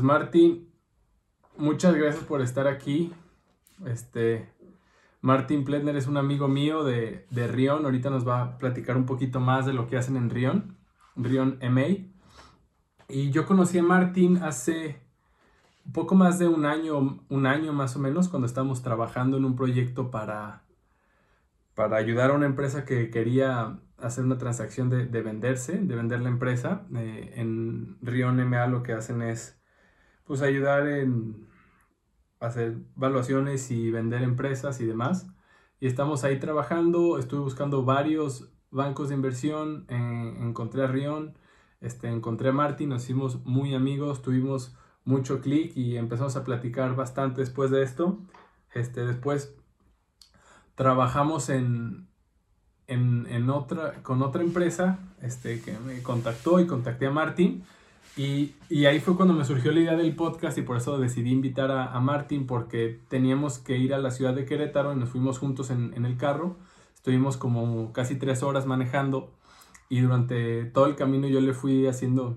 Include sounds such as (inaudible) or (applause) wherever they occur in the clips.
Pues Martín, muchas gracias por estar aquí. Este, Martín Pletner es un amigo mío de, de Rion. Ahorita nos va a platicar un poquito más de lo que hacen en Rion, Rion MA. Y yo conocí a Martín hace poco más de un año, un año más o menos, cuando estábamos trabajando en un proyecto para, para ayudar a una empresa que quería hacer una transacción de, de venderse, de vender la empresa. Eh, en Rion MA lo que hacen es pues ayudar en hacer valuaciones y vender empresas y demás. Y estamos ahí trabajando, estuve buscando varios bancos de inversión, eh, encontré a Rion, este, encontré a Martín, nos hicimos muy amigos, tuvimos mucho clic y empezamos a platicar bastante después de esto. Este, después trabajamos en, en, en otra, con otra empresa este, que me contactó y contacté a Martín y, y, ahí fue cuando me surgió la idea del podcast y por eso decidí invitar a, a Martín porque teníamos que ir a la ciudad de Querétaro y nos fuimos juntos en, en, el carro. Estuvimos como casi tres horas manejando y durante todo el camino yo le fui haciendo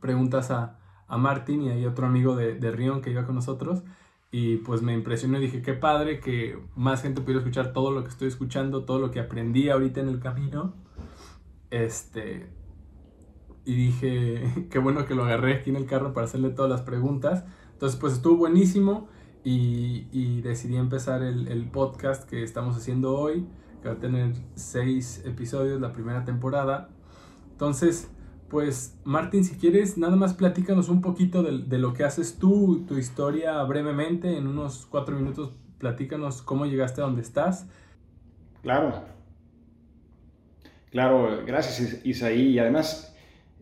preguntas a, a Martín y hay otro amigo de, de Rion que iba con nosotros y pues me impresionó y dije qué padre que más gente pudiera escuchar todo lo que estoy escuchando, todo lo que aprendí ahorita en el camino. Este, y dije, (laughs) qué bueno que lo agarré aquí en el carro para hacerle todas las preguntas. Entonces, pues estuvo buenísimo y, y decidí empezar el, el, podcast que estamos haciendo hoy, que va a tener seis episodios la primera temporada. Entonces, pues Martín, si quieres, nada más platícanos un poquito de, de lo que haces tú, tu historia brevemente, en unos cuatro minutos, platícanos cómo llegaste a donde estás. Claro. Claro, gracias Isaí. Y además,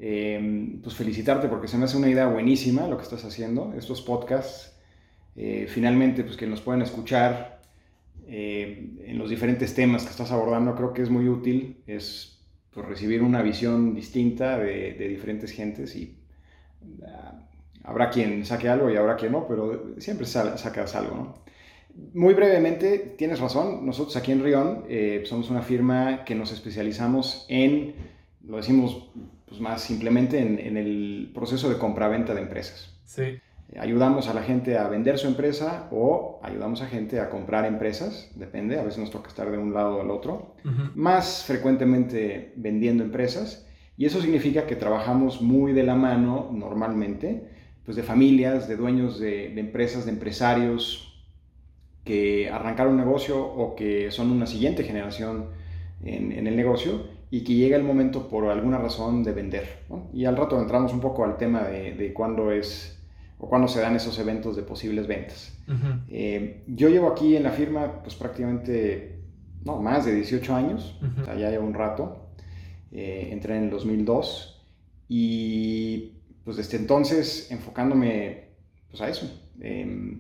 eh, pues felicitarte porque se me hace una idea buenísima lo que estás haciendo, estos podcasts. Eh, finalmente, pues que nos puedan escuchar eh, en los diferentes temas que estás abordando, creo que es muy útil, es pues, recibir una visión distinta de, de diferentes gentes y uh, habrá quien saque algo y habrá quien no, pero siempre sacas algo, ¿no? Muy brevemente, tienes razón, nosotros aquí en Rion eh, somos una firma que nos especializamos en, lo decimos pues más simplemente en, en el proceso de compraventa de empresas. Sí. Ayudamos a la gente a vender su empresa o ayudamos a gente a comprar empresas, depende, a veces nos toca estar de un lado o del otro. Uh -huh. Más frecuentemente vendiendo empresas y eso significa que trabajamos muy de la mano normalmente, pues de familias, de dueños de, de empresas, de empresarios que arrancaron un negocio o que son una siguiente generación en, en el negocio y que llega el momento por alguna razón de vender. ¿no? Y al rato entramos un poco al tema de, de cuándo es o cuándo se dan esos eventos de posibles ventas. Uh -huh. eh, yo llevo aquí en la firma pues prácticamente, no, más de 18 años, uh -huh. o sea, ya llevo un rato, eh, entré en el 2002 y pues desde entonces enfocándome pues a eso, eh,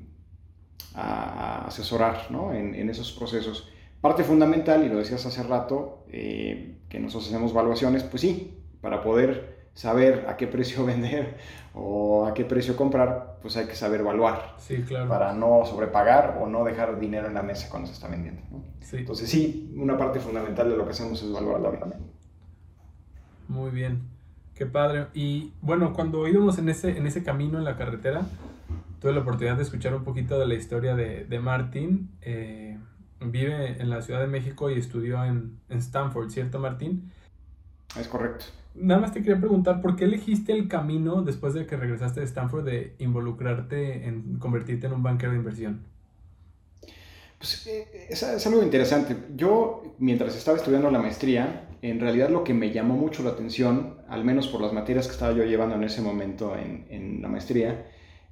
a, a, asesorar ¿no? en, en esos procesos. Parte fundamental, y lo decías hace rato, eh, que nosotros hacemos evaluaciones, pues sí, para poder saber a qué precio (laughs) vender o a qué precio comprar, pues hay que saber evaluar. Sí, claro. Para no sobrepagar o no dejar dinero en la mesa cuando se está vendiendo. ¿no? Sí. Entonces sí, una parte fundamental de lo que hacemos es evaluar también. Muy bien, qué padre. Y bueno, cuando íbamos en ese, en ese camino en la carretera, tuve la oportunidad de escuchar un poquito de la historia de, de Martín. Eh, vive en la Ciudad de México y estudió en, en Stanford, ¿cierto Martín? Es correcto. Nada más te quería preguntar, ¿por qué elegiste el camino después de que regresaste de Stanford de involucrarte en convertirte en un banquero de inversión? Pues es, es, algo interesante. Yo, mientras estaba estudiando la maestría, en realidad lo que me llamó mucho la atención, al menos por las materias que estaba yo llevando en ese momento en, en la maestría,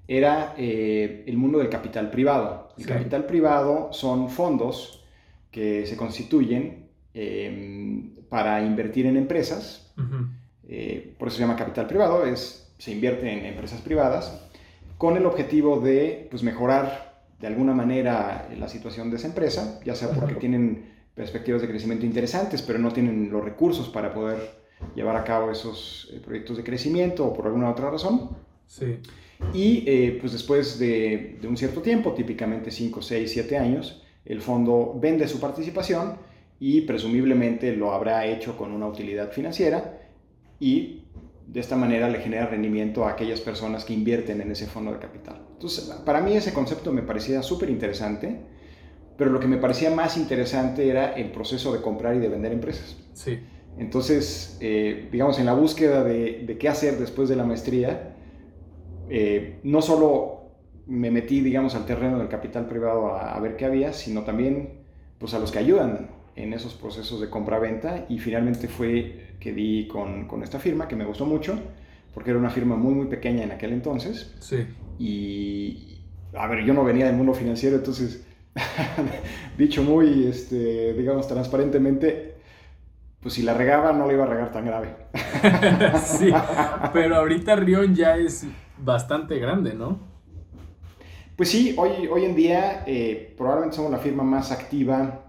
era eh, el mundo del capital privado. El sí. capital privado son fondos que se constituyen eh, para invertir en empresas. Uh -huh. eh, por eso se llama capital privado, es, se invierte en empresas privadas con el objetivo de pues, mejorar de alguna manera la situación de esa empresa, ya sea porque uh -huh. tienen perspectivas de crecimiento interesantes, pero no tienen los recursos para poder llevar a cabo esos eh, proyectos de crecimiento o por alguna otra razón. Sí. Y eh, pues después de, de, un cierto tiempo, típicamente 5, 6, 7 años, el fondo vende su participación y presumiblemente lo habrá hecho con una utilidad financiera y de esta manera le genera rendimiento a aquellas personas que invierten en ese fondo de capital. Entonces, para mí ese concepto me parecía súper interesante, pero lo que me parecía más interesante era el proceso de comprar y de vender empresas. Sí. Entonces, eh, digamos, en la búsqueda de, qué hacer después de la maestría, eh, no solo me metí, digamos, al terreno del capital privado a, a, ver qué había, sino también, pues, a los que ayudan en esos procesos de compra-venta. Y finalmente fue que di con, con, esta firma que me gustó mucho porque era una firma muy muy pequeña en aquel entonces. Sí. y a ver yo no venía del mundo financiero entonces (laughs) dicho muy este, digamos transparentemente pues si la regaba no la iba a regar tan grave. (laughs) Sí pero ahorita Rion ya es bastante grande ¿no? Pues sí, hoy, hoy en día eh, probablemente somos la firma más activa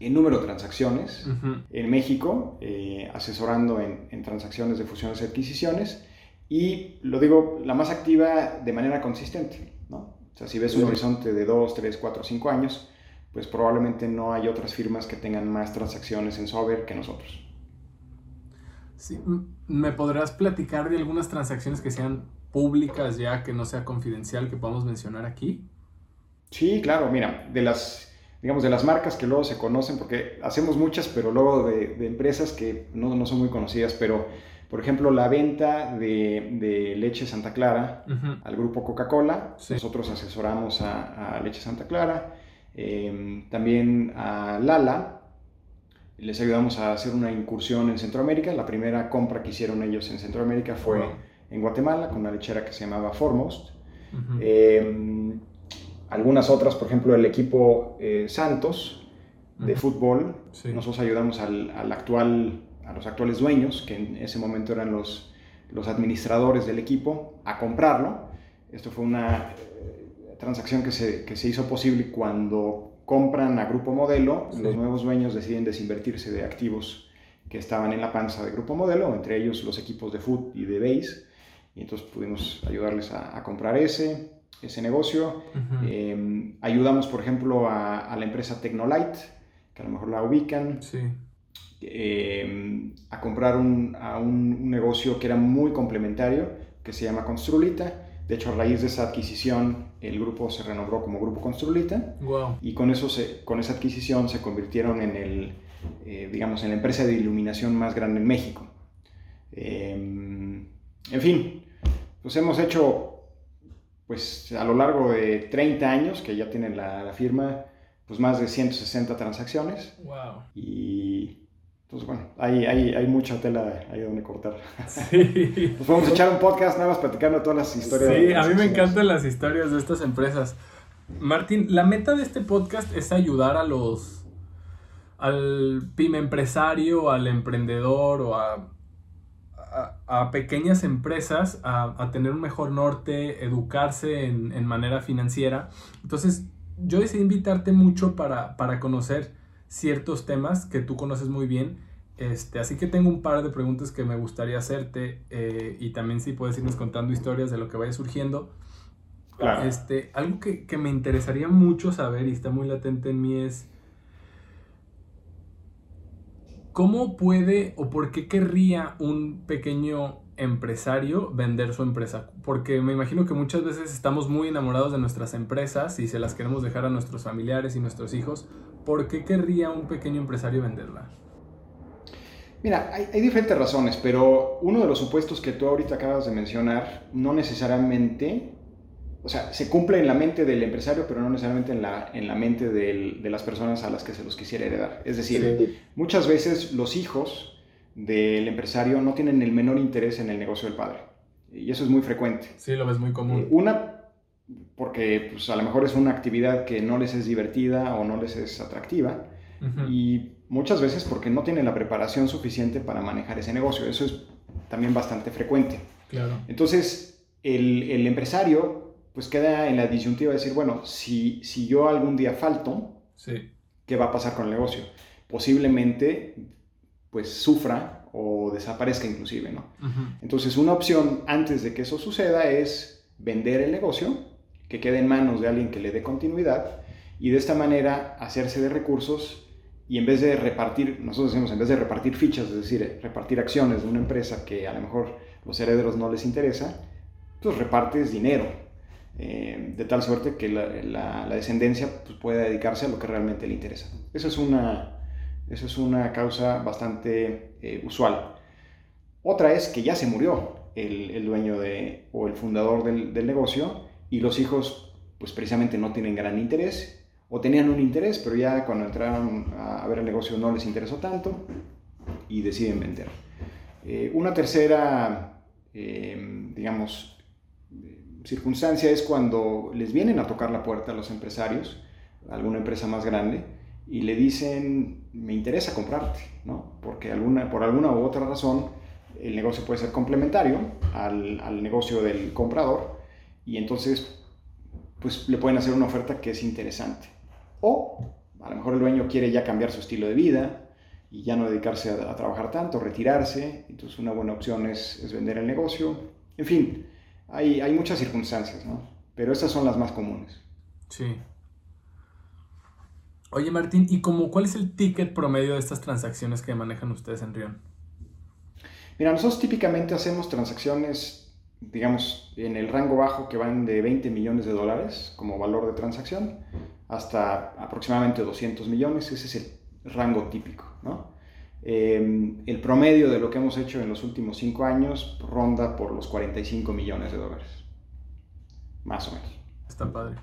en número de transacciones en México, eh, asesorando en, transacciones de fusiones y adquisiciones, y lo digo, la más activa de manera consistente, ¿no? O sea, si ves un horizonte de 2, 3, 4, 5 años, pues probablemente no hay otras firmas que tengan más transacciones en software que nosotros. Sí, ¿me podrás platicar de algunas transacciones que sean públicas ya, que no sea confidencial, que podamos mencionar aquí? Sí, claro, mira, de las digamos, de las marcas que luego se conocen, porque hacemos muchas, pero luego de, empresas que no, no, son muy conocidas, pero por ejemplo, la venta de, leche Santa Clara al grupo Coca-Cola, nosotros asesoramos a, Leche Santa Clara, em, también a Lala, les ayudamos a hacer una incursión en Centroamérica, la primera compra que hicieron ellos en Centroamérica fue en Guatemala, con una lechera que se llamaba Foremost. Algunas otras, por ejemplo, el equipo eh, Santos de fútbol, nosotros ayudamos al, actual, a los actuales dueños, que en ese momento eran los, los administradores del equipo, a comprarlo. Esto fue una eh, transacción que se, que se, hizo posible cuando compran a Grupo Modelo, los nuevos dueños deciden desinvertirse de activos que estaban en la panza de Grupo Modelo, entre ellos los equipos de fútbol y de base, y entonces pudimos ayudarles a, a comprar ese ese negocio. Em, ayudamos, por ejemplo, a, la empresa Tecnolite, que a lo mejor la ubican, em, a comprar un, a un, negocio que era muy complementario, que se llama Construlita. De hecho, a raíz de esa adquisición, el grupo se renombró como Grupo Construlita. Y con, eso se, con esa adquisición se convirtieron en el, eh, digamos, en la empresa de iluminación más grande en México. Em, en fin, pues hemos hecho pues a lo largo de 30 años que ya tienen la, firma, pues más de 160 transacciones. Wow. Y pues bueno, hay, hay, hay mucha tela ahí donde cortar. Sí. (laughs) Nos podemos echar un podcast nada más platicando todas las historias. Sí, a mí me encantan las historias de estas empresas. Martín, la meta de este podcast es ayudar a los al pyme empresario, al emprendedor o a a, pequeñas empresas a, tener un mejor norte, educarse en, manera financiera. Entonces, yo decidí invitarte mucho para, conocer ciertos temas que tú conoces muy bien. Este, así que tengo un par de preguntas que me gustaría hacerte eh, y también si puedes irnos contando historias de lo que vaya surgiendo. Este, algo que, que me interesaría mucho saber y está muy latente en mí es ¿Cómo puede o por qué querría un pequeño empresario vender su empresa? Porque me imagino que muchas veces estamos muy enamorados de nuestras empresas y se las queremos dejar a nuestros familiares y nuestros hijos. ¿Por qué querría un pequeño empresario venderla? Mira, hay, diferentes razones, pero uno de los supuestos que tú ahorita acabas de mencionar no necesariamente o sea, se cumple en la mente del empresario, pero no necesariamente en la, en la mente de las personas a las que se los quisiera heredar. Es decir, muchas veces los hijos del empresario no tienen el menor interés en el negocio del padre. Y eso es muy frecuente. Sí, lo ves muy común. Eh, una, porque pues, a lo mejor es una actividad que no les es divertida o no les es atractiva. Y muchas veces porque no tienen la preparación suficiente para manejar ese negocio. Eso es también bastante frecuente. Claro. Entonces, el, el empresario pues queda en la disyuntiva de decir, bueno, si, si yo algún día falto, ¿qué va a pasar con el negocio? Posiblemente, pues sufra o desaparezca inclusive, ¿no? Entonces, una opción antes de que eso suceda es vender el negocio, que quede en manos de alguien que le dé continuidad y de esta manera hacerse de recursos y en vez de repartir, nosotros decimos, en vez de repartir fichas, es decir, repartir acciones de una empresa que a lo mejor los herederos no les interesa, pues repartes dinero, eh, de tal suerte que la, descendencia pues, pueda dedicarse a lo que realmente le interesa. Eso es una, es una causa bastante eh, usual. Otra es que ya se murió el, dueño de, o el fundador del, del, negocio y los hijos pues precisamente no tienen gran interés o tenían un interés, pero ya cuando entraron a ver el negocio no les interesó tanto y deciden vender. Eh, una tercera, digamos, circunstancia es cuando les vienen a tocar la puerta a los empresarios, alguna empresa más grande, y le dicen, me interesa comprarte, ¿no? Porque alguna, por alguna u otra razón el negocio puede ser complementario al, al negocio del comprador y entonces pues le pueden hacer una oferta que es interesante. O a lo mejor el dueño quiere ya cambiar su estilo de vida y ya no dedicarse a, trabajar tanto, retirarse. Entonces una buena opción es, vender el negocio. En fin, hay, hay muchas circunstancias, ¿no? Pero estas son las más comunes. Sí. Oye Martín, ¿y cómo, cuál es el ticket promedio de estas transacciones que manejan ustedes en Rion? Mira, nosotros típicamente hacemos transacciones digamos, en el rango bajo que van de 20 millones de dólares como valor de transacción hasta aproximadamente 200 millones, ese es el rango típico, ¿no? Em, el promedio de lo que hemos hecho en los últimos 5 años ronda por los 45 millones de dólares, más o menos. Está padre.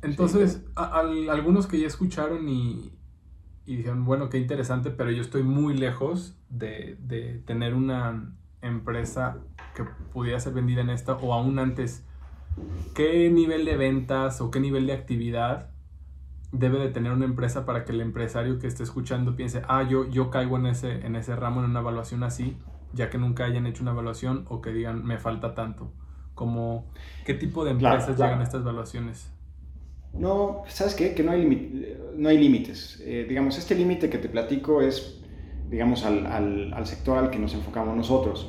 Entonces, algunos que ya escucharon y, y, dijeron, bueno, qué interesante, pero yo estoy muy lejos de, de tener una empresa que pudiera ser vendida en esta o aún antes, ¿qué nivel de ventas o qué nivel de actividad debe de tener una empresa para que el empresario que esté escuchando piense, ah, yo, yo caigo en ese, en ese ramo en una evaluación así, ya que nunca hayan hecho una evaluación o que digan, me falta tanto? Como, ¿Qué tipo de empresas llegan a estas evaluaciones? No, ¿sabes qué? Que no hay, no hay límites. Eh, digamos, este límite que te platico es, digamos, al, al, al sector al que nos enfocamos nosotros.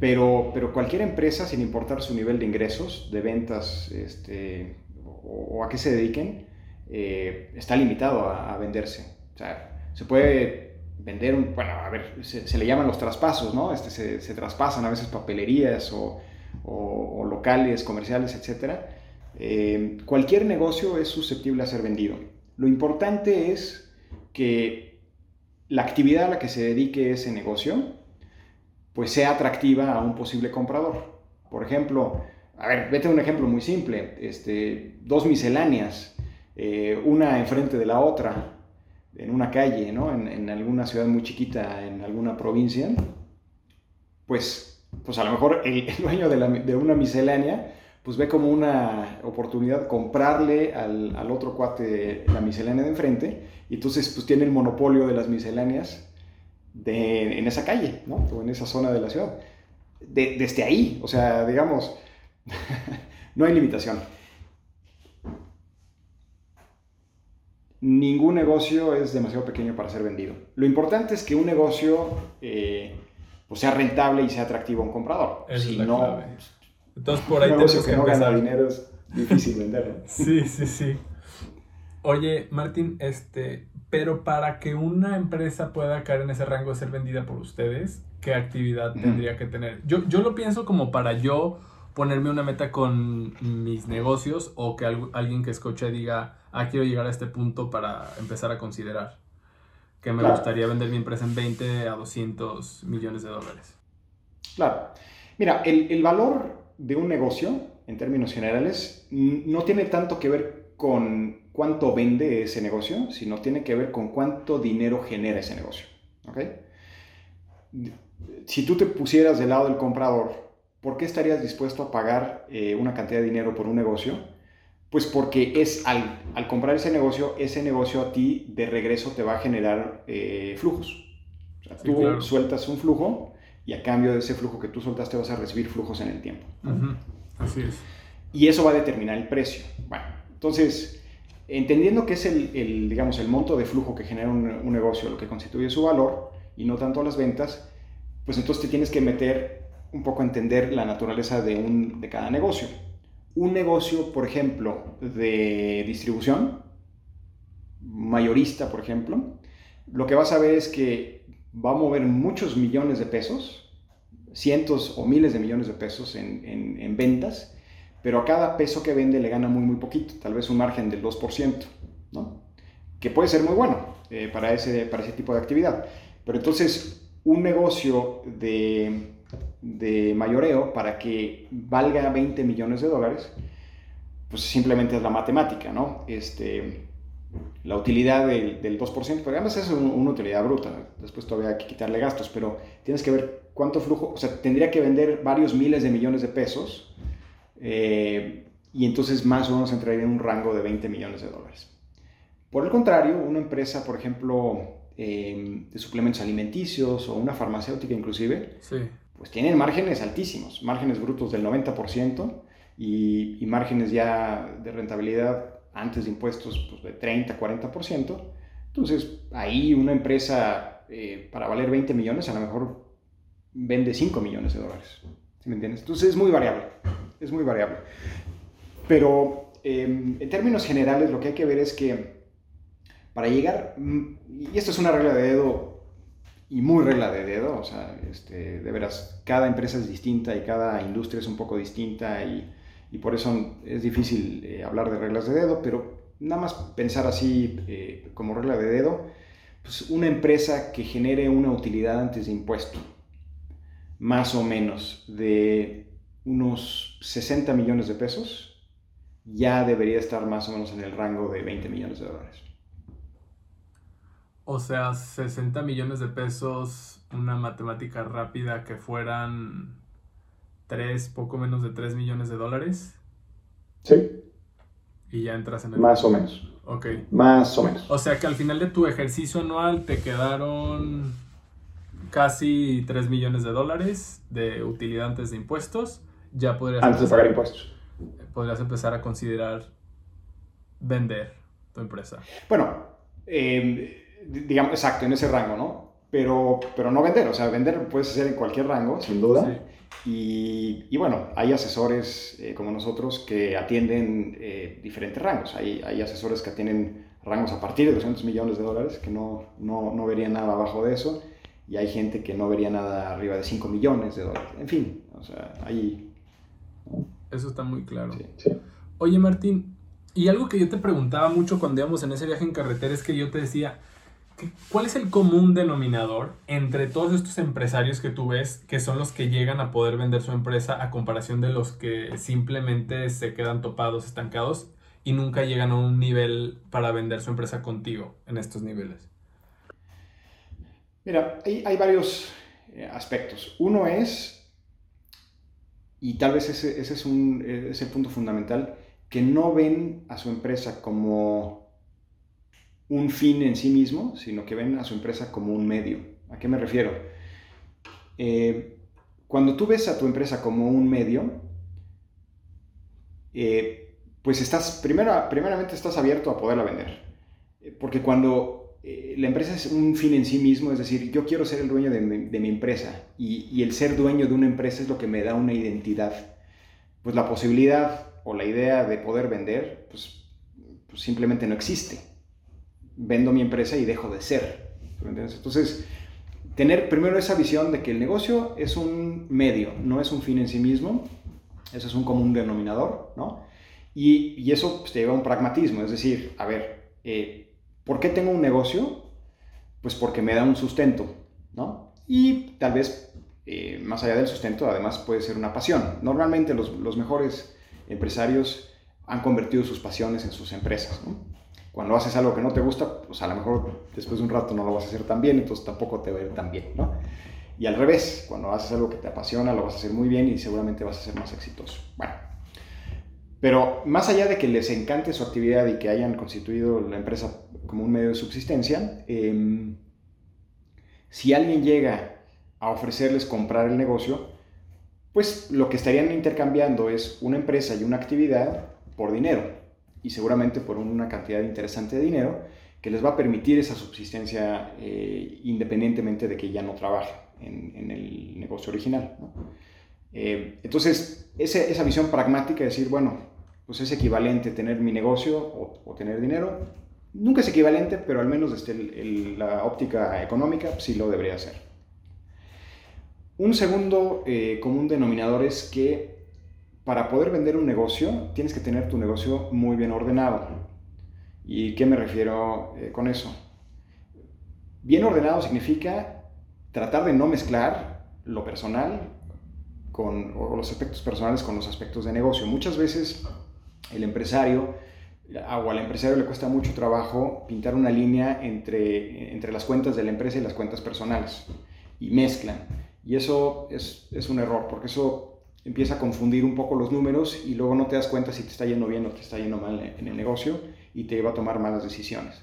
Pero, pero cualquier empresa, sin importar su nivel de ingresos, de ventas este, o, a qué se dediquen, eh, está limitado a, venderse. Se puede vender un, bueno, a ver, se, le llaman los traspasos, ¿no? Este, se, traspasan a veces papelerías o, o, locales, comerciales, etc. Eh, cualquier negocio es susceptible a ser vendido. Lo importante es que la actividad a la que se dedique ese negocio pues sea atractiva a un posible comprador. Por ejemplo, a ver, vete a un ejemplo muy simple, este, dos misceláneas, eh, una enfrente de la otra, en una calle, ¿no? En, alguna ciudad muy chiquita, en alguna provincia, pues, pues a lo mejor el, dueño de, una miscelánea pues ve como una oportunidad comprarle al, al, otro cuate la miscelánea de enfrente y entonces pues tiene el monopolio de las misceláneas en esa calle, ¿no? En esa zona de la ciudad. desde ahí, o sea, digamos, (laughs) no hay limitación. Ningún negocio es demasiado pequeño para ser vendido. Lo importante es que un negocio eh, pues sea rentable y sea atractivo a un comprador. si no, entonces por ahí un negocio que, no gana dinero es difícil venderlo. (laughs) sí, sí, sí. Oye, Martín, este, pero para que una empresa pueda caer en ese rango de ser vendida por ustedes, ¿qué actividad tendría que tener? Yo, yo lo pienso como para yo ponerme una meta con mis negocios o que alguien que escuche diga, ah, quiero llegar a este punto para empezar a considerar que me gustaría vender mi empresa en 20 a 200 millones de dólares. Claro. Mira, el, el valor de un negocio, en términos generales, no tiene tanto que ver con cuánto vende ese negocio, sino tiene que ver con cuánto dinero genera ese negocio. Si tú te pusieras del lado del comprador, ¿por qué estarías dispuesto a pagar eh, una cantidad de dinero por un negocio? Pues porque es al, comprar ese negocio, ese negocio a ti de regreso te va a generar eh, flujos. tú sueltas un flujo y a cambio de ese flujo que tú soltaste vas a recibir flujos en el tiempo. Así es. Y eso va a determinar el precio. Bueno, entonces, entendiendo que es el, digamos, el monto de flujo que genera un, negocio lo que constituye su valor y no tanto las ventas, pues entonces te tienes que meter un poco entender la naturaleza de, un, de cada negocio. Un negocio, por ejemplo, de distribución, mayorista, por ejemplo, lo que vas a ver es que va a mover muchos millones de pesos cientos o miles de millones de pesos en, ventas, pero a cada peso que vende le gana muy, muy poquito, tal vez un margen del 2%, ¿no? que puede ser muy bueno eh, para, ese, para ese tipo de actividad. Pero entonces, un negocio de, de mayoreo para que valga 20 millones de dólares, pues simplemente es la matemática, ¿no? Este, la utilidad del, del 2%, pero además es una utilidad bruta, después todavía hay que quitarle gastos, pero tienes que ver cuánto flujo, o sea, tendría que vender varios miles de millones de pesos eh, y entonces más o menos entraría en un rango de 20 millones de dólares. Por el contrario, una empresa, por ejemplo, eh, de suplementos alimenticios o una farmacéutica inclusive, pues tienen márgenes altísimos, márgenes brutos del 90% y, y márgenes ya de rentabilidad antes de impuestos pues, de 30, 40%. Entonces, ahí una empresa eh, para valer 20 millones a lo mejor vende 5 millones de dólares. ¿Sí me entiendes? Entonces es muy variable, es muy variable. Pero em, en términos generales lo que hay que ver es que para llegar, mm, y esto es una regla de dedo y muy regla de dedo, o sea, este, de veras, cada empresa es distinta y cada industria es un poco distinta y y por eso es difícil eh, hablar de reglas de dedo, pero nada más pensar así eh, como regla de dedo, pues una empresa que genere una utilidad antes de impuesto, más o menos de unos 60 millones de pesos, ya debería estar más o menos en el rango de 20 millones de dólares. O sea, 60 millones de pesos, una matemática rápida que fueran 3, poco menos de 3 millones de dólares. Sí. Y ya entras en el... Más o menos. Ok. Más o menos. O sea que al final de tu ejercicio anual te quedaron casi 3 millones de dólares de utilidad antes de impuestos. Ya podrías... Antes de pagar impuestos. Podrías empezar a considerar vender tu empresa. Bueno, em, digamos, exacto, en ese rango, ¿no? Pero, pero no vender, o sea, vender puedes hacer en cualquier rango, sin duda. Sí. Y, bueno, hay asesores eh, como nosotros que atienden eh, diferentes rangos. Hay, hay, asesores que atienden rangos a partir de 200 millones de dólares, que no, no, no verían nada abajo de eso. Y hay gente que no vería nada arriba de 5 millones de dólares. En fin, o sea, ahí... Eso está muy claro. Oye, Martín, y algo que yo te preguntaba mucho cuando íbamos en ese viaje en carretera es que yo te decía, ¿Cuál es el común denominador entre todos estos empresarios que tú ves que son los que llegan a poder vender su empresa a comparación de los que simplemente se quedan topados, estancados y nunca llegan a un nivel para vender su empresa contigo en estos niveles? Mira, hay, varios eh, aspectos. Uno es, y tal vez ese, es, un, es el punto fundamental, que no ven a su empresa como un fin en sí mismo, sino que ven a su empresa como un medio. ¿A qué me refiero? Eh, cuando tú ves a tu empresa como un medio, eh, pues estás, primero, primeramente estás abierto a poderla vender. Eh, porque cuando la empresa es un fin en sí mismo, es decir, yo quiero ser el dueño de mi, empresa y, el ser dueño de una empresa es lo que me da una identidad. Pues la posibilidad o la idea de poder vender, pues, pues simplemente no existe vendo mi empresa y dejo de ser. Entonces, tener primero esa visión de que el negocio es un medio, no es un fin en sí mismo, eso es un común denominador, ¿no? Y, eso pues, te lleva a un pragmatismo, es decir, a ver, eh, ¿por qué tengo un negocio? Pues porque me da un sustento, ¿no? Y tal vez, eh, más allá del sustento, además puede ser una pasión. Normalmente los, los mejores empresarios han convertido sus pasiones en sus empresas, ¿no? Cuando haces algo que no te gusta, pues a lo mejor después de un rato no lo vas a hacer tan bien, entonces tampoco te va a ir tan bien, ¿no? Y al revés, cuando haces algo que te apasiona, lo vas a hacer muy bien y seguramente vas a ser más exitoso. Bueno, pero más allá de que les encante su actividad y que hayan constituido la empresa como un medio de subsistencia, em, si alguien llega a ofrecerles comprar el negocio, pues lo que estarían intercambiando es una empresa y una actividad por dinero y seguramente por una cantidad interesante de dinero que les va a permitir esa subsistencia eh, independientemente de que ya no trabaje en, el negocio original. Eh, entonces, esa visión pragmática de decir, bueno, pues es equivalente tener mi negocio o, tener dinero, nunca es equivalente, pero al menos desde la óptica económica sí lo debería ser. Un segundo eh, común denominador es que para poder vender un negocio tienes que tener tu negocio muy bien ordenado. ¿Y qué me refiero eh, con eso? Bien ordenado significa tratar de no mezclar lo personal con, o los aspectos personales con los aspectos de negocio. Muchas veces el empresario o al empresario le cuesta mucho trabajo pintar una línea entre, entre las cuentas de la empresa y las cuentas personales y mezclan. Y eso es, es, un error, porque eso empieza a confundir un poco los números y luego no te das cuenta si te está yendo bien o te está yendo mal en el negocio y te va a tomar malas decisiones.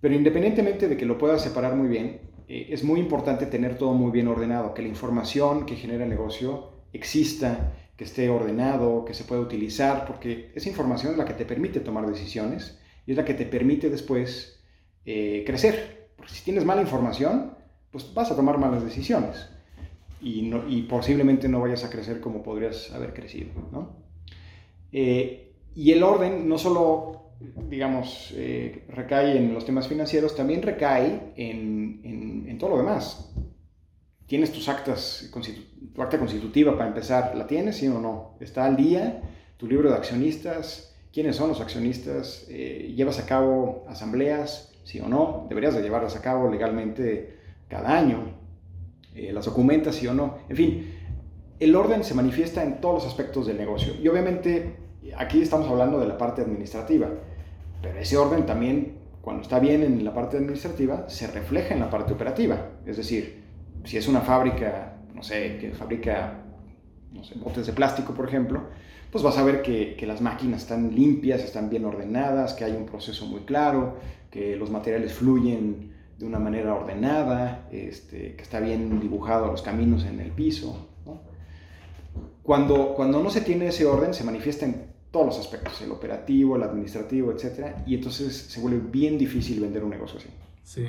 Pero independientemente de que lo puedas separar muy bien, eh, es muy importante tener todo muy bien ordenado, que la información que genera el negocio exista, que esté ordenado, que se pueda utilizar, porque esa información es la que te permite tomar decisiones y es la que te permite después eh, crecer. Porque si tienes mala información, pues vas a tomar malas decisiones y, posiblemente no vayas a crecer como podrías haber crecido. ¿no? Eh, y el orden no solo digamos, eh, recae en los temas financieros, también recae en, en, en todo lo demás. ¿Tienes tus actas, tu acta constitutiva para empezar? ¿La tienes, sí o no? ¿Está al día? ¿Tu libro de accionistas? ¿Quiénes son los accionistas? Eh, ¿Llevas a cabo asambleas? ¿Sí o no? Deberías de llevarlas a cabo legalmente cada año. Eh, ¿Las documentas, sí o no? En fin, el orden se manifiesta en todos los aspectos del negocio. Y obviamente aquí estamos hablando de la parte administrativa, pero ese orden también, cuando está bien en la parte administrativa, se refleja en la parte operativa. Es decir, si es una fábrica, no sé, que fabrica no sé, botes de plástico, por ejemplo, pues vas a ver que, que, las máquinas están limpias, están bien ordenadas, que hay un proceso muy claro, que los materiales fluyen de una manera ordenada, este, que está bien dibujado los caminos en el piso. Cuando, cuando no se tiene ese orden, se manifiesta en todos los aspectos, el operativo, el administrativo, etc. Y entonces se vuelve bien difícil vender un negocio así. Sí.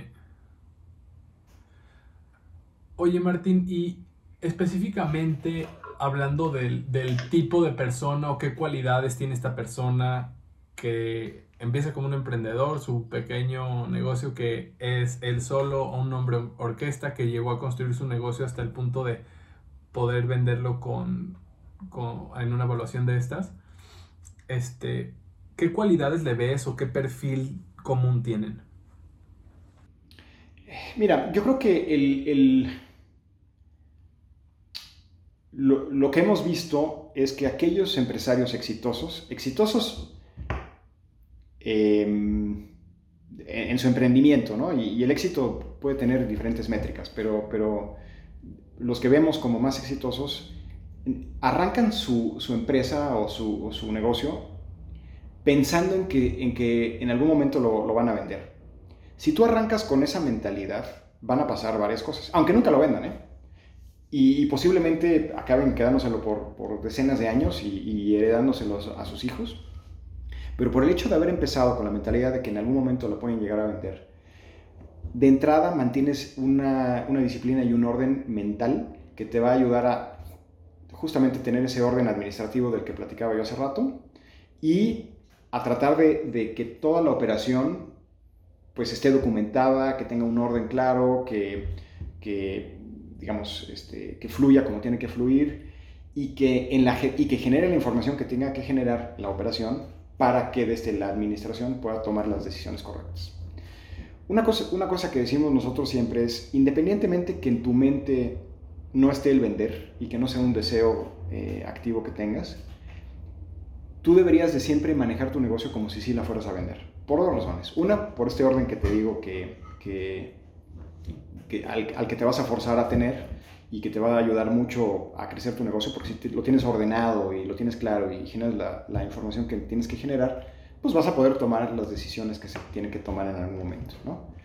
Oye Martín, y específicamente hablando del, del, tipo de persona o qué cualidades tiene esta persona que empieza como un emprendedor, su pequeño negocio que es él solo o un hombre orquesta que llegó a construir su negocio hasta el punto de poder venderlo con, con en una evaluación de estas este, ¿qué cualidades le ves o qué perfil común tienen? Mira, yo creo que el, lo, que hemos visto es que aquellos empresarios exitosos, exitosos em, en, su emprendimiento, ¿no? Y, el éxito puede tener diferentes métricas, pero, pero los que vemos como más exitosos arrancan su, empresa o su, negocio pensando en que, en que en algún momento lo, van a vender. Si tú arrancas con esa mentalidad, van a pasar varias cosas, aunque nunca lo vendan, ¿eh? Y, posiblemente acaben quedándoselo por, por decenas de años y, heredándoselo a sus hijos. Pero por el hecho de haber empezado con la mentalidad de que en algún momento lo pueden llegar a vender, de entrada mantienes una, una disciplina y un orden mental que te va a ayudar a justamente tener ese orden administrativo del que platicaba yo hace rato y a tratar de, que toda la operación pues esté documentada, que tenga un orden claro, que, que digamos, este, que fluya como tiene que fluir y que, en la, y que genere la información que tenga que generar la operación para que desde la administración pueda tomar las decisiones correctas. Una cosa, una cosa que decimos nosotros siempre es, independientemente que en tu mente no esté el vender y que no sea un deseo eh, activo que tengas, tú deberías de siempre manejar tu negocio como si sí la fueras a vender. Por dos razones. Una, por este orden que te digo que, que, al, que te vas a forzar a tener y que te va a ayudar mucho a crecer tu negocio, porque si lo tienes ordenado y lo tienes claro y generas la, la, información que tienes que generar, pues vas a poder tomar las decisiones que se tienen que tomar en algún momento, ¿no?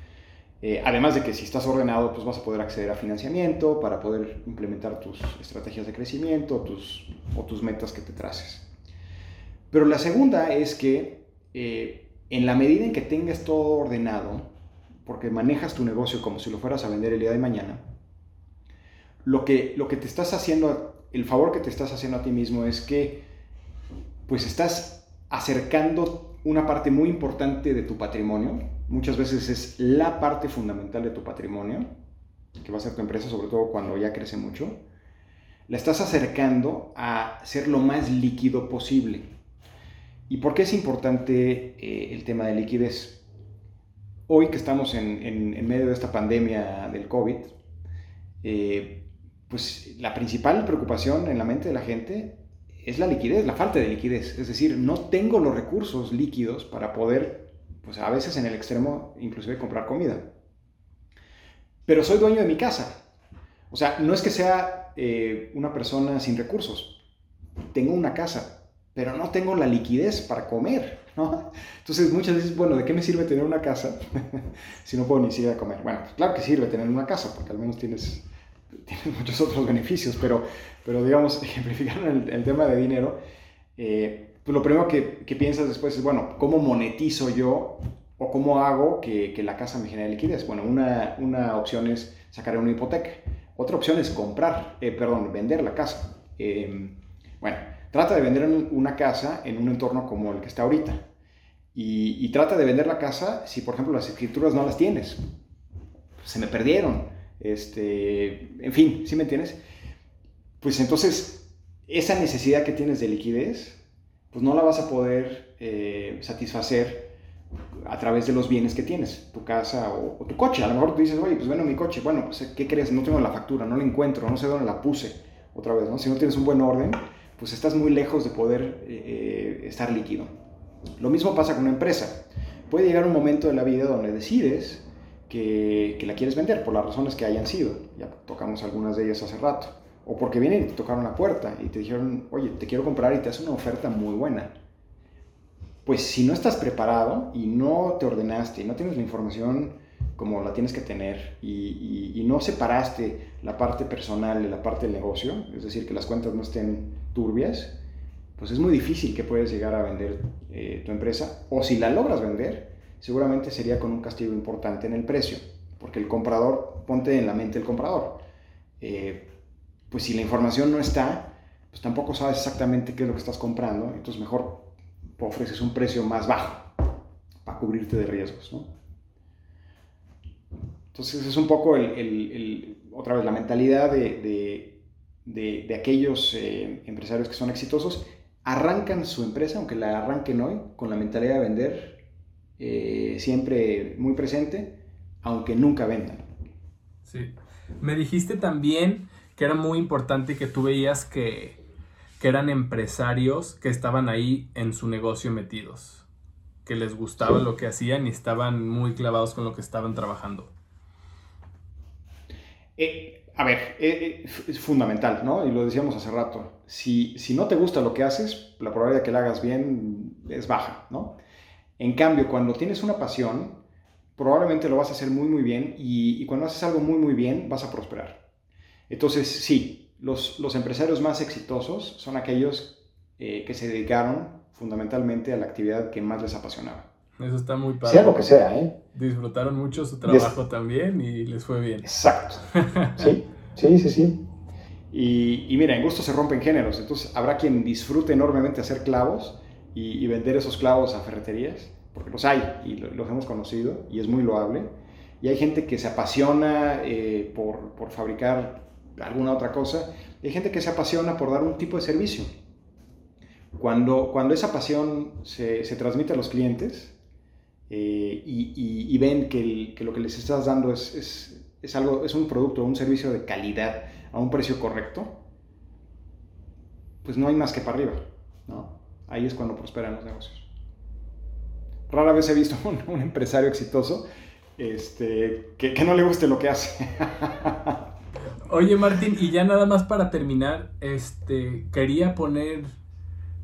Eh, además de que si estás ordenado, pues vas a poder acceder a financiamiento para poder implementar tus estrategias de crecimiento tus, o tus metas que te traces. Pero la segunda es que eh, en la medida en que tengas todo ordenado, porque manejas tu negocio como si lo fueras a vender el día de mañana, lo que, lo que te estás haciendo, el favor que te estás haciendo a ti mismo es que pues estás acercando una parte muy importante de tu patrimonio, muchas veces es la parte fundamental de tu patrimonio, que va a ser tu empresa, sobre todo cuando ya crece mucho, la estás acercando a ser lo más líquido posible. ¿Y por qué es importante eh, el tema de liquidez? Hoy que estamos en, medio de esta pandemia del COVID, eh, pues la principal preocupación en la mente de la gente es la liquidez, la falta de liquidez. Es decir, no tengo los recursos líquidos para poder, pues a veces en el extremo, inclusive comprar comida. Pero soy dueño de mi casa. O sea, no es que sea eh, una persona sin recursos. Tengo una casa, pero no tengo la liquidez para comer. ¿no? Entonces muchas veces, bueno, ¿de qué me sirve tener una casa (laughs) si no puedo ni siquiera comer? Bueno, pues claro que sirve tener una casa, porque al menos tienes, tienes (laughs) muchos otros beneficios, pero pero digamos, (laughs) ejemplificando el, el tema de dinero, eh, pues lo primero que, que, piensas después es, bueno, ¿cómo monetizo yo o cómo hago que, que la casa me genere liquidez? Bueno, una, una, opción es sacar una hipoteca, otra opción es comprar, eh, perdón, vender la casa. Eh, bueno, trata de vender una casa en un entorno como el que está ahorita. Y, y, trata de vender la casa si, por ejemplo, las escrituras no las tienes. Se me perdieron. Este, en fin, ¿sí me entiendes? pues entonces esa necesidad que tienes de liquidez, pues no la vas a poder eh, satisfacer a través de los bienes que tienes, tu casa o, tu coche. A lo mejor tú dices, oye, pues bueno, mi coche, bueno, pues ¿qué crees? No tengo la factura, no la encuentro, no sé dónde la puse otra vez, ¿no? Si no tienes un buen orden, pues estás muy lejos de poder eh, estar líquido. Lo mismo pasa con una empresa. Puede llegar un momento de la vida donde decides que, que la quieres vender por las razones que hayan sido. Ya tocamos algunas de ellas hace rato o porque vienen y te tocaron la puerta y te dijeron, oye, te quiero comprar y te hace una oferta muy buena. Pues si no estás preparado y no te ordenaste y no tienes la información como la tienes que tener y, no separaste la parte personal de la parte del negocio, es decir, que las cuentas no estén turbias, pues es muy difícil que puedas llegar a vender eh, tu empresa. O si la logras vender, seguramente sería con un castigo importante en el precio, porque el comprador, ponte en la mente el comprador. Eh, pues si la información no está, pues tampoco sabes exactamente qué es lo que estás comprando, entonces mejor ofreces un precio más bajo para cubrirte de riesgos, ¿no? Entonces es un poco el, otra vez la mentalidad de, de, aquellos eh, empresarios que son exitosos, arrancan su empresa, aunque la arranquen hoy, con la mentalidad de vender eh, siempre muy presente, aunque nunca vendan. Sí. Me dijiste también que era muy importante que tú veías que, eran empresarios que estaban ahí en su negocio metidos, que les gustaba lo que hacían y estaban muy clavados con lo que estaban trabajando. Eh, a ver, eh, es fundamental, ¿no? Y lo decíamos hace rato. Si, si no te gusta lo que haces, la probabilidad de que lo hagas bien es baja, ¿no? En cambio, cuando tienes una pasión, probablemente lo vas a hacer muy, muy bien y, y cuando haces algo muy, muy bien, vas a prosperar. Entonces, sí, los, empresarios más exitosos son aquellos eh, que se dedicaron fundamentalmente a la actividad que más les apasionaba. Eso está muy padre. Sea lo que sea, ¿eh? Disfrutaron mucho su trabajo también y les fue bien. Exacto. (laughs) Sí, sí, sí, sí. Y, mira, en gusto se rompen géneros. Entonces, habrá quien disfrute enormemente hacer clavos y, vender esos clavos a ferreterías, porque los hay y los hemos conocido y es muy loable. Y hay gente que se apasiona eh, por, por fabricar alguna otra cosa. Hay gente que se apasiona por dar un tipo de servicio. Cuando, cuando esa pasión se, se transmite a los clientes eh, y, y, ven que, que, lo que les estás dando es, es, es, algo, es un producto, un servicio de calidad a un precio correcto, pues no hay más que para arriba. ¿no? Ahí es cuando prosperan los negocios. Rara vez he visto (laughs) un, un empresario exitoso este, que, que no le guste lo que hace. (laughs) Oye, Martín, y ya nada más para terminar, este, quería poner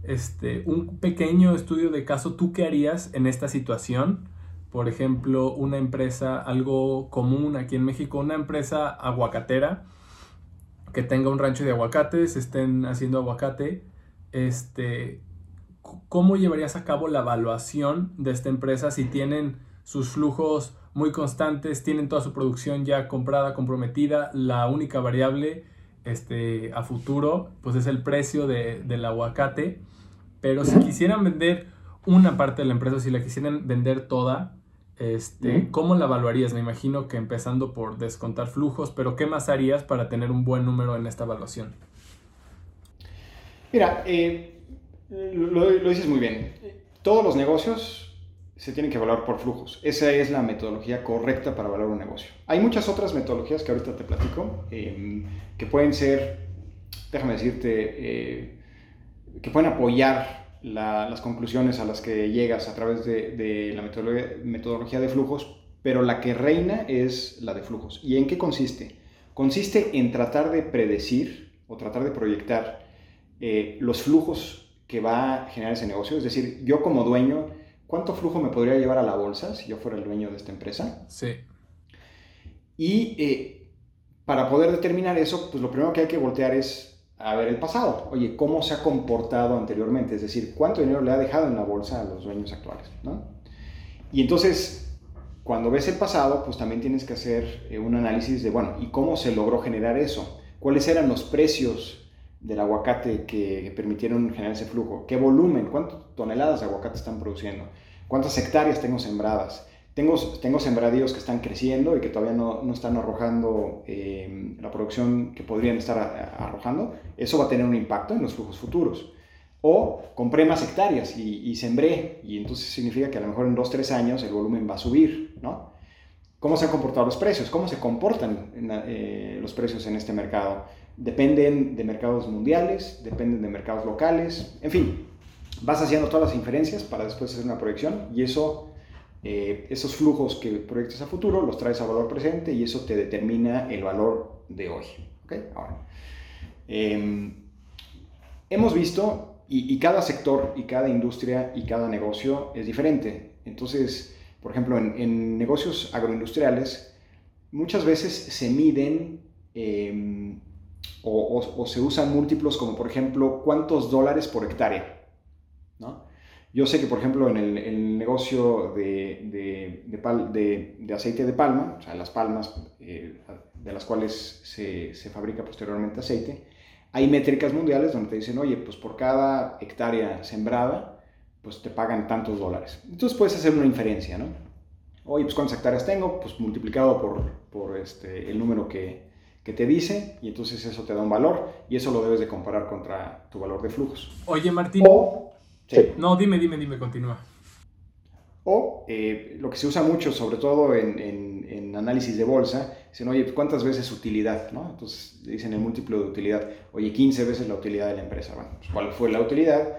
este, un pequeño estudio de caso. ¿Tú qué harías en esta situación? Por ejemplo, una empresa, algo común aquí en México, una empresa aguacatera que tenga un rancho de aguacates, estén haciendo aguacate, este, ¿cómo llevarías a cabo la evaluación de esta empresa si tienen sus flujos muy constantes, tienen toda su producción ya comprada, comprometida. La única variable este, a futuro pues es el precio de, del aguacate. Pero si quisieran vender una parte de la empresa, si la quisieran vender toda, este, ¿cómo la evaluarías? Me imagino que empezando por descontar flujos, pero ¿qué más harías para tener un buen número en esta evaluación? Mira, eh, lo, lo, dices muy bien. Todos los negocios se tienen que evaluar por flujos. Esa es la metodología correcta para evaluar un negocio. Hay muchas otras metodologías que ahorita te platico, em, que pueden ser, déjame decirte, eh, que pueden apoyar las conclusiones a las que llegas a través de, la metodología, de flujos, pero la que reina es la de flujos. ¿Y en qué consiste? Consiste en tratar de predecir o tratar de proyectar eh, los flujos que va a generar ese negocio. Es decir, yo como dueño, ¿cuánto flujo me podría llevar a la bolsa si yo fuera el dueño de esta empresa? Sí. Y eh, para poder determinar eso, pues lo primero que hay que voltear es a ver el pasado. Oye, ¿cómo se ha comportado anteriormente? Es decir, ¿cuánto dinero le ha dejado en la bolsa a los dueños actuales? ¿no? Y entonces, cuando ves el pasado, pues también tienes que hacer eh, un análisis de, bueno, ¿y cómo se logró generar eso? ¿Cuáles eran los precios del aguacate que permitieron generar ese flujo? ¿Qué volumen? ¿Cuántas toneladas de aguacate están produciendo? ¿Cuántas hectáreas tengo sembradas? Tengo, tengo sembradíos que están creciendo y que todavía no, no están arrojando eh, la producción que podrían estar arrojando. Eso va a tener un impacto en los flujos futuros. O compré más hectáreas y, sembré, y entonces significa que a lo mejor en 2-3 años el volumen va a subir, ¿no? ¿Cómo se han comportado los precios? ¿Cómo se comportan eh, los precios en este mercado? Dependen de mercados mundiales, dependen de mercados locales, en fin, vas haciendo todas las inferencias para después hacer una proyección y eso eh, esos flujos que proyectas a futuro los traes a valor presente y eso te determina el valor de hoy. ¿okay? Ahora, em, hemos visto, y, cada sector, y cada industria, y cada negocio es diferente. Entonces, por ejemplo, en, negocios agroindustriales, muchas veces se miden em, o, se usan múltiplos como, por ejemplo, cuántos dólares por hectárea. ¿no? Yo sé que, por ejemplo, en el, negocio de, de, aceite de palma, o sea, las palmas eh, de las cuales se, fabrica posteriormente aceite, hay métricas mundiales donde te dicen, oye, pues por cada hectárea sembrada, pues te pagan tantos dólares. Entonces puedes hacer una inferencia, ¿no? Oye, pues cuántas hectáreas tengo, pues multiplicado por, por este, el número que, que te dice y entonces eso te da un valor y eso lo debes de comparar contra tu valor de flujos. Oye, Martín. No, dime, dime, dime, continúa. O eh, lo que se usa mucho, sobre todo en, en, análisis de bolsa, dicen, oye, ¿cuántas veces utilidad? ¿no? Entonces dicen el múltiplo de utilidad, oye, 15 veces la utilidad de la empresa. Bueno, pues, ¿cuál fue la utilidad?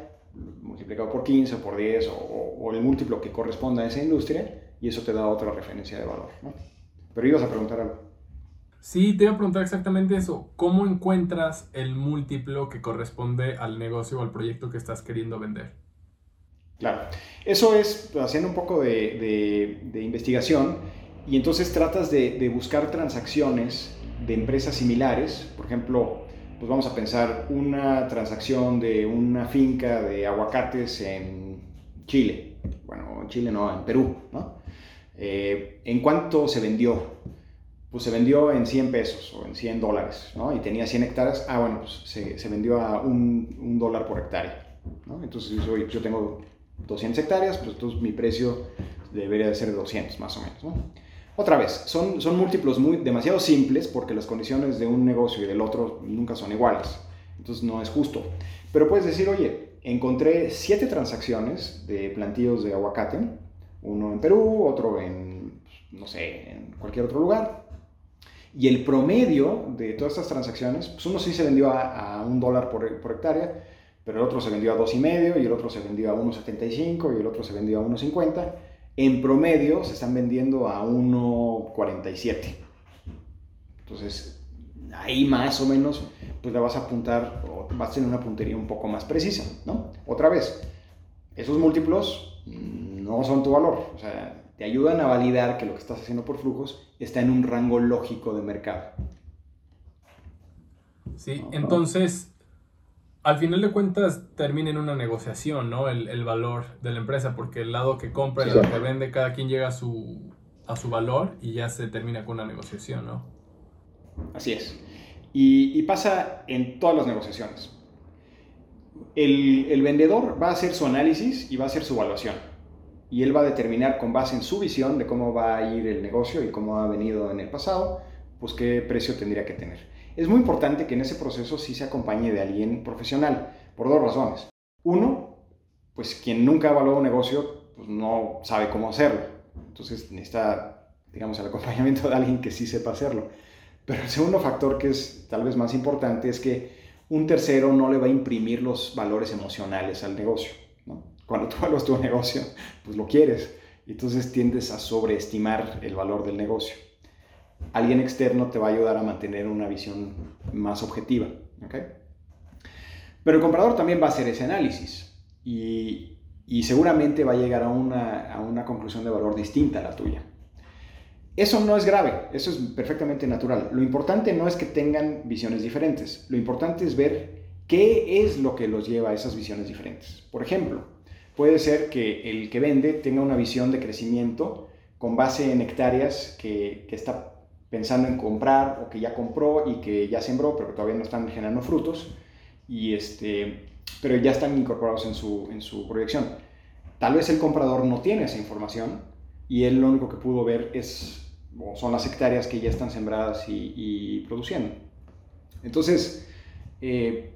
Multiplicado por 15 o por 10 o, o, el múltiplo que corresponda a esa industria y eso te da otra referencia de valor. ¿no? Pero ibas a preguntar algo. Sí, te iba a preguntar exactamente eso. ¿Cómo encuentras el múltiplo que corresponde al negocio o al proyecto que estás queriendo vender? Claro, eso es haciendo un poco de, investigación y entonces tratas de, buscar transacciones de empresas similares. Por ejemplo, pues vamos a pensar una transacción de una finca de aguacates en Chile. Bueno, en Chile no, en Perú, ¿no? Eh, ¿En cuánto se vendió? Pues se vendió en 100 pesos o en 100 dólares, ¿no? Y tenía 100 hectáreas, ah, bueno, pues se, se vendió a un, un, dólar por hectárea, ¿no? Entonces yo, yo tengo 200 hectáreas, pues entonces mi precio debería de ser de 200 más o menos, ¿no? Otra vez, son, son múltiplos muy, demasiado simples porque las condiciones de un negocio y del otro nunca son iguales, entonces no es justo. Pero puedes decir, oye, encontré 7 transacciones de plantíos de aguacate, uno en Perú, otro en, pues, no sé, en cualquier otro lugar, y el promedio de todas estas transacciones, pues uno sí se vendió a, un dólar por, hectárea, pero el otro se vendió a dos y medio y el otro se vendió a 1.75 y el otro se vendió a 1.50. En promedio se están vendiendo a 1.47. Entonces, ahí más o menos, pues le vas a apuntar, o vas a tener una puntería un poco más precisa, ¿no? Otra vez, esos múltiplos no son tu valor. O sea, te ayudan a validar que lo que estás haciendo por flujos está en un rango lógico de mercado. Sí, entonces, al final de cuentas termina en una negociación, ¿no? El, valor de la empresa, porque el lado que compra y el lado que vende, cada quien llega a su, a su valor y ya se termina con una negociación, ¿no? Así es. Y, pasa en todas las negociaciones. El, el vendedor va a hacer su análisis y va a hacer su evaluación y él va a determinar con base en su visión de cómo va a ir el negocio y cómo ha venido en el pasado, pues qué precio tendría que tener. Es muy importante que en ese proceso sí se acompañe de alguien profesional, por dos razones. Uno, pues quien nunca ha evaluado un negocio, pues no sabe cómo hacerlo. Entonces necesita, digamos, el acompañamiento de alguien que sí sepa hacerlo. Pero el segundo factor que es tal vez más importante es que un tercero no le va a imprimir los valores emocionales al negocio. Cuando tú evalúas tu negocio, pues lo quieres. Y entonces tiendes a sobreestimar el valor del negocio. Alguien externo te va a ayudar a mantener una visión más objetiva. Pero el comprador también va a hacer ese análisis y, seguramente va a llegar a una, a una conclusión de valor distinta a la tuya. Eso no es grave, eso es perfectamente natural. Lo importante no es que tengan visiones diferentes, lo importante es ver qué es lo que los lleva a esas visiones diferentes. Por ejemplo, puede ser que el que vende tenga una visión de crecimiento con base en hectáreas que, está pensando en comprar o que ya compró y que ya sembró, pero que todavía no están generando frutos, y este, pero ya están incorporados en su, en su proyección. Tal vez el comprador no tiene esa información y él lo único que pudo ver es son las hectáreas que ya están sembradas y, produciendo. Entonces, eh,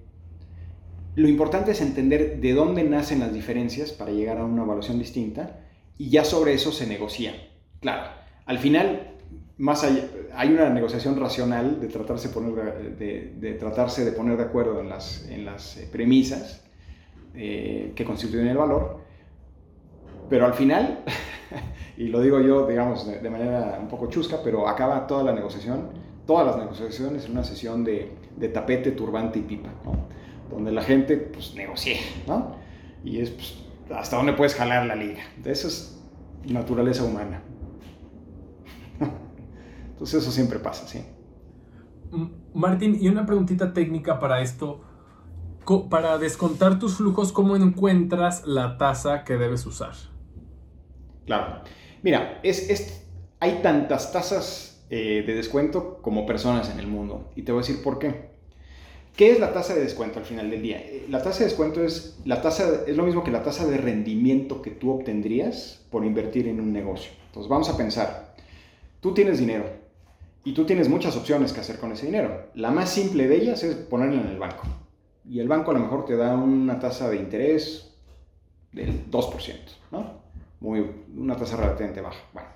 lo importante es entender de dónde nacen las diferencias para llegar a una evaluación distinta y ya sobre eso se negocia. Claro, al final más hay una negociación racional de tratarse, poner, de, tratarse de poner de acuerdo en las, eh, premisas eh, que constituyen el valor, pero al final (laughs) y lo digo yo, digamos, de, manera un poco chusca, pero acaba toda la negociación, todas las negociaciones en una sesión de, de tapete, turbante y pipa. Donde la gente, pues, negocia, ¿no? Y es, pues, hasta dónde puedes jalar la liga. Eso es naturaleza humana. (laughs) Entonces eso siempre pasa, ¿sí? Martín, y una preguntita técnica para esto. Para descontar tus flujos, ¿cómo encuentras la tasa que debes usar? Claro. Mira, es, hay tantas tasas eh, de descuento como personas en el mundo. Y te voy a decir por qué. ¿Qué es la tasa de descuento al final del día? Eh, la tasa de descuento es, la tasa, es lo mismo que la tasa de rendimiento que tú obtendrías por invertir en un negocio. Entonces vamos a pensar, tú tienes dinero y tú tienes muchas opciones que hacer con ese dinero. La más simple de ellas es ponerlo en el banco. Y el banco a lo mejor te da una tasa de interés del 2%, ¿no? muy, una tasa relativamente baja. Bueno,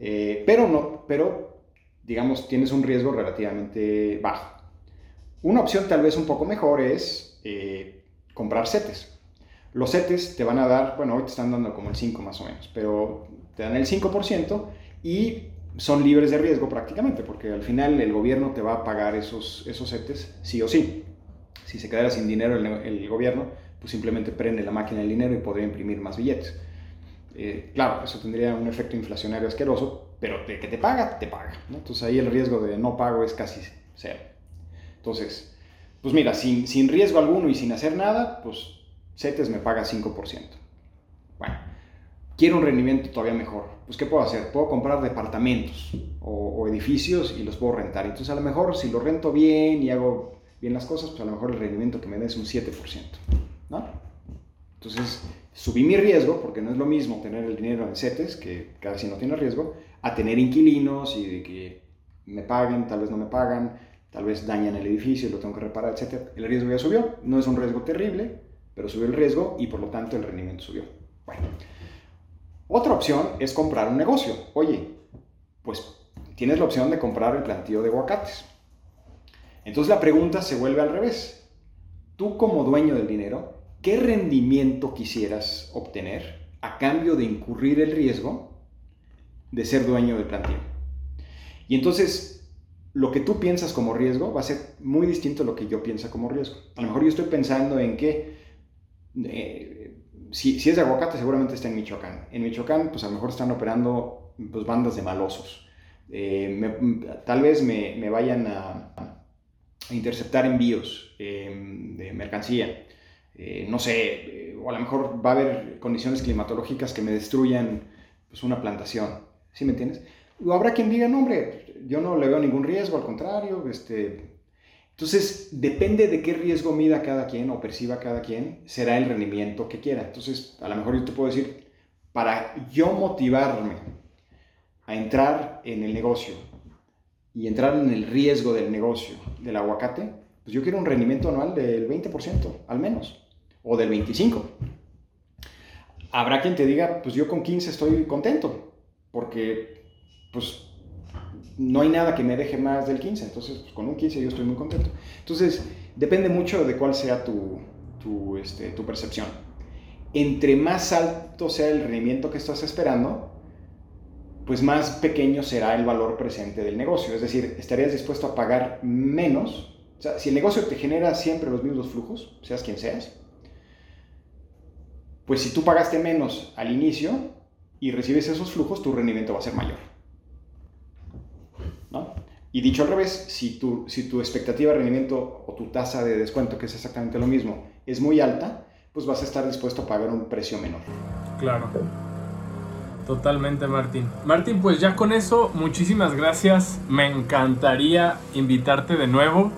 eh, pero, no, pero, digamos, tienes un riesgo relativamente bajo. Una opción tal vez un poco mejor es eh, comprar CETES. Los CETES te van a dar, bueno, hoy te están dando como el 5 más o menos, pero te dan el 5% y son libres de riesgo prácticamente, porque al final el gobierno te va a pagar esos, esos CETES sí o sí. Si se quedara sin dinero el, el gobierno, pues simplemente prende la máquina del dinero y podría imprimir más billetes. Eh, claro, eso tendría un efecto inflacionario asqueroso, pero de que te paga, te paga. Entonces ahí el riesgo de no pago es casi cero. Entonces, pues mira, sin, sin riesgo alguno y sin hacer nada, pues CETES me paga 5%. Bueno, quiero un rendimiento todavía mejor. Pues ¿qué puedo hacer? Puedo comprar departamentos o, edificios y los puedo rentar. Entonces a lo mejor si lo rento bien y hago bien las cosas, pues a lo mejor el rendimiento que me da es un 7%. ¿no? Entonces, subí mi riesgo, porque no es lo mismo tener el dinero en CETES, que casi no tiene riesgo, a tener inquilinos y de que me paguen, tal vez no me pagan, tal vez dañan el edificio lo tengo que reparar, etc. El riesgo ya subió, no es un riesgo terrible, pero subió el riesgo y por lo tanto el rendimiento subió. Bueno, otra opción es comprar un negocio. Oye, pues tienes la opción de comprar el plantío de aguacates. Entonces la pregunta se vuelve al revés. Tú como dueño del dinero, ¿qué rendimiento quisieras obtener a cambio de incurrir el riesgo de ser dueño del plantío? Y entonces, lo que tú piensas como riesgo va a ser muy distinto a lo que yo pienso como riesgo. A lo mejor yo estoy pensando en que, eh, si, es de aguacate, seguramente está en Michoacán. En Michoacán, pues a lo mejor están operando pues, bandas de malosos. Eh, tal vez me, vayan a, interceptar envíos eh, de mercancía no sé, o a lo mejor va a haber condiciones climatológicas que me destruyan pues, una plantación, ¿sí me entiendes? O habrá quien diga, no, hombre, yo no le veo ningún riesgo, al contrario, este... Entonces, depende de qué riesgo mida cada quien o perciba cada quien, será el rendimiento que quiera. Entonces, a lo mejor yo te puedo decir, para yo motivarme a entrar en el negocio y entrar en el riesgo del negocio del aguacate, pues yo quiero un rendimiento anual del 20% al menos, o del 25%. Habrá quien te diga, pues yo con 15 estoy contento, porque pues no hay nada que me deje más del 15, entonces pues, con un 15 yo estoy muy contento. Entonces, depende mucho de cuál sea tu, tu, este, tu percepción. Entre más alto sea el rendimiento que estás esperando, pues más pequeño será el valor presente del negocio. Es decir, estarías dispuesto a pagar menos. O sea, si el negocio te genera siempre los mismos flujos, seas quien seas, pues si tú pagaste menos al inicio y recibes esos flujos, tu rendimiento va a ser mayor. Y dicho al revés, si tu, si tu expectativa de rendimiento o tu tasa de descuento, que es exactamente lo mismo, es muy alta, pues vas a estar dispuesto a pagar un precio menor. Claro. Totalmente, Martín. Martín, pues ya con eso, muchísimas gracias. Me encantaría invitarte de nuevo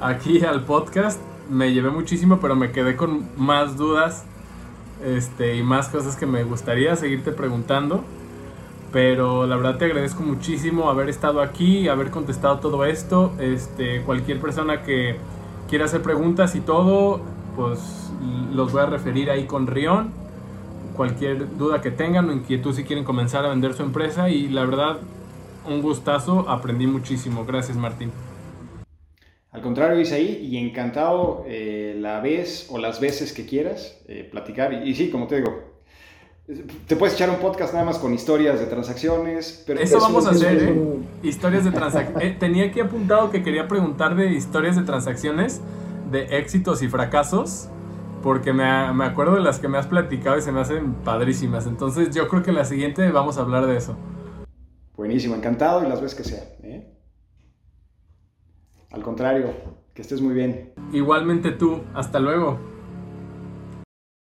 aquí al podcast. Me llevé muchísimo, pero me quedé con más dudas este, y más cosas que me gustaría seguirte preguntando. Pero la verdad te agradezco muchísimo haber estado aquí, haber contestado todo esto. Este, cualquier persona que quiera hacer preguntas y todo, pues los voy a referir ahí con Rion. Cualquier duda que tengan o inquietud si quieren comenzar a vender su empresa. Y la verdad, un gustazo, aprendí muchísimo. Gracias Martín. Al contrario, Isaí, y encantado eh, la vez o las veces que quieras eh, platicar. Y, y, sí, como te digo, te puedes echar un podcast nada más con historias de transacciones. Pero eso, vamos a hacer, ¿eh? Historias de transacciones. Eh, tenía aquí apuntado que quería preguntar de historias de transacciones, de éxitos y fracasos, porque me, me acuerdo de las que me has platicado y se me hacen padrísimas. Entonces yo creo que en la siguiente vamos a hablar de eso. Buenísimo, encantado y las veces que sea. ¿eh? Al contrario, que estés muy bien. Igualmente tú, hasta luego.